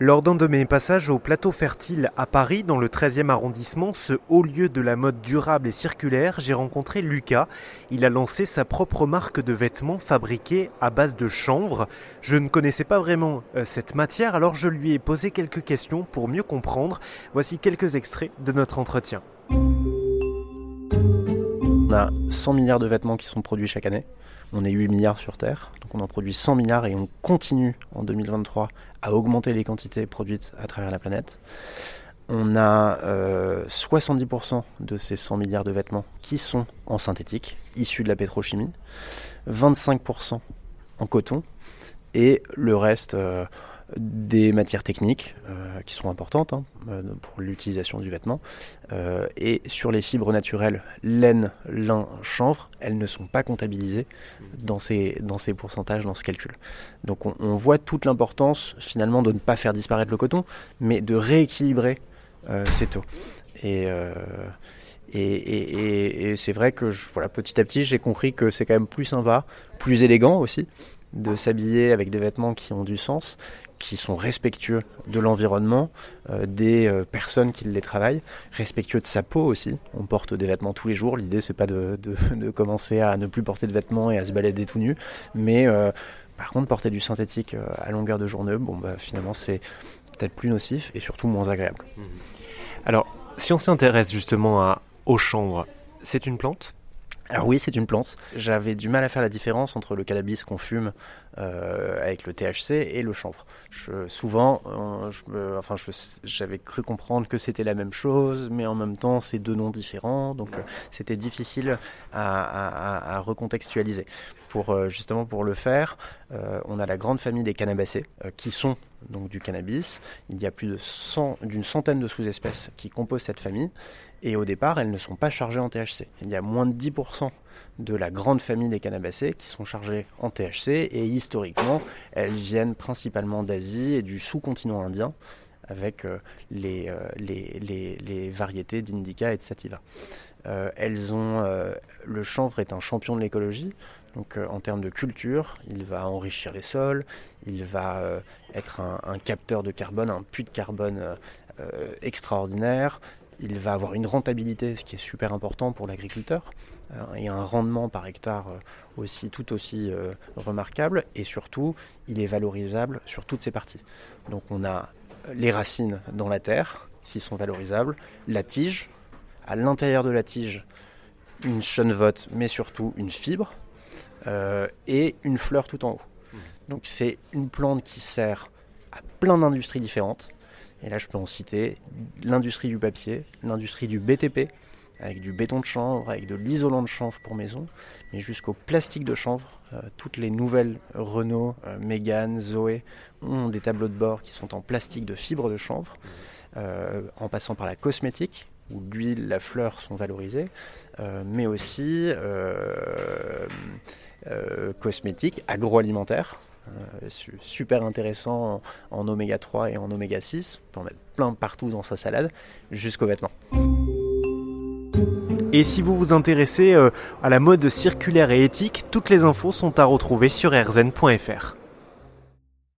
Lors d'un de mes passages au plateau fertile à Paris, dans le 13e arrondissement, ce haut lieu de la mode durable et circulaire, j'ai rencontré Lucas. Il a lancé sa propre marque de vêtements fabriqués à base de chanvre. Je ne connaissais pas vraiment euh, cette matière, alors je lui ai posé quelques questions pour mieux comprendre. Voici quelques extraits de notre entretien. On a 100 milliards de vêtements qui sont produits chaque année. On est 8 milliards sur Terre, donc on en produit 100 milliards et on continue en 2023 à augmenter les quantités produites à travers la planète. On a 70% euh, de ces 100 milliards de vêtements qui sont en synthétique, issus de la pétrochimie, 25% en coton, et le reste, euh, des matières techniques euh, qui sont importantes hein, euh, pour l'utilisation du vêtement. Euh, et sur les fibres naturelles, laine, lin, chanvre, elles ne sont pas comptabilisées dans ces, dans ces pourcentages, dans ce calcul. Donc on, voit toute l'importance finalement de ne pas faire disparaître le coton, mais de rééquilibrer ces taux. Et, et, et, c'est vrai que voilà, petit à petit, j'ai compris que c'est quand même plus sympa, plus élégant aussi, de s'habiller avec des vêtements qui ont du sens, qui sont respectueux de l'environnement, euh, des euh, personnes qui les travaillent, respectueux de sa peau aussi. On porte des vêtements tous les jours. L'idée, c'est pas de, de, commencer à ne plus porter de vêtements et à se balader tout nu, mais euh, par contre, porter du synthétique à longueur de journée, bon, bah, finalement, c'est peut-être plus nocif et surtout moins agréable. Alors, si on s'intéresse justement à, aux chambres, c'est une plante? Alors oui, c'est une plante. J'avais du mal à faire la différence entre le cannabis qu'on fume euh, avec le THC et le chanvre. Souvent, euh, enfin, j'avais cru comprendre que c'était la même chose, mais en même temps, c'est deux noms différents, donc euh, c'était difficile à, recontextualiser. Pour justement pour le faire, on a la grande famille des cannabacées qui sont donc du cannabis. Il y a plus de 100, d'une centaine de sous-espèces qui composent cette famille. Et au départ, elles ne sont pas chargées en THC. Il y a moins de 10% de la grande famille des cannabacées qui sont chargées en THC. Et historiquement, elles viennent principalement d'Asie et du sous-continent indien avec euh, les, euh, les, variétés d'indica et de sativa. Euh, elles ont, le chanvre est un champion de l'écologie, donc en termes de culture, il va enrichir les sols, il va être un, un, capteur de carbone, un puits de carbone extraordinaire, il va avoir une rentabilité, ce qui est super important pour l'agriculteur, et un rendement par hectare aussi tout aussi remarquable, et surtout, il est valorisable sur toutes ses parties. Donc on a les racines dans la terre qui sont valorisables, la tige, à l'intérieur de la tige une chenevotte, mais surtout une fibre, euh, et une fleur tout en haut. Mmh. Donc c'est une plante qui sert à plein d'industries différentes. Et là, je peux en citer l'industrie du papier, l'industrie du BTP, avec du béton de chanvre, avec de l'isolant de chanvre pour maison, mais jusqu'au plastique de chanvre. Euh, toutes les nouvelles Renault, euh, Mégane, Zoé ont des tableaux de bord qui sont en plastique de fibre de chanvre, euh, en passant par la cosmétique, où l'huile, la fleur sont valorisées, euh, mais aussi cosmétiques, agroalimentaires. Euh, super intéressant en, en, oméga 3 et en oméga 6. On peut en mettre plein partout dans sa salade, jusqu'aux vêtements. Et si vous vous intéressez à la mode circulaire et éthique, toutes les infos sont à retrouver sur rzn.fr.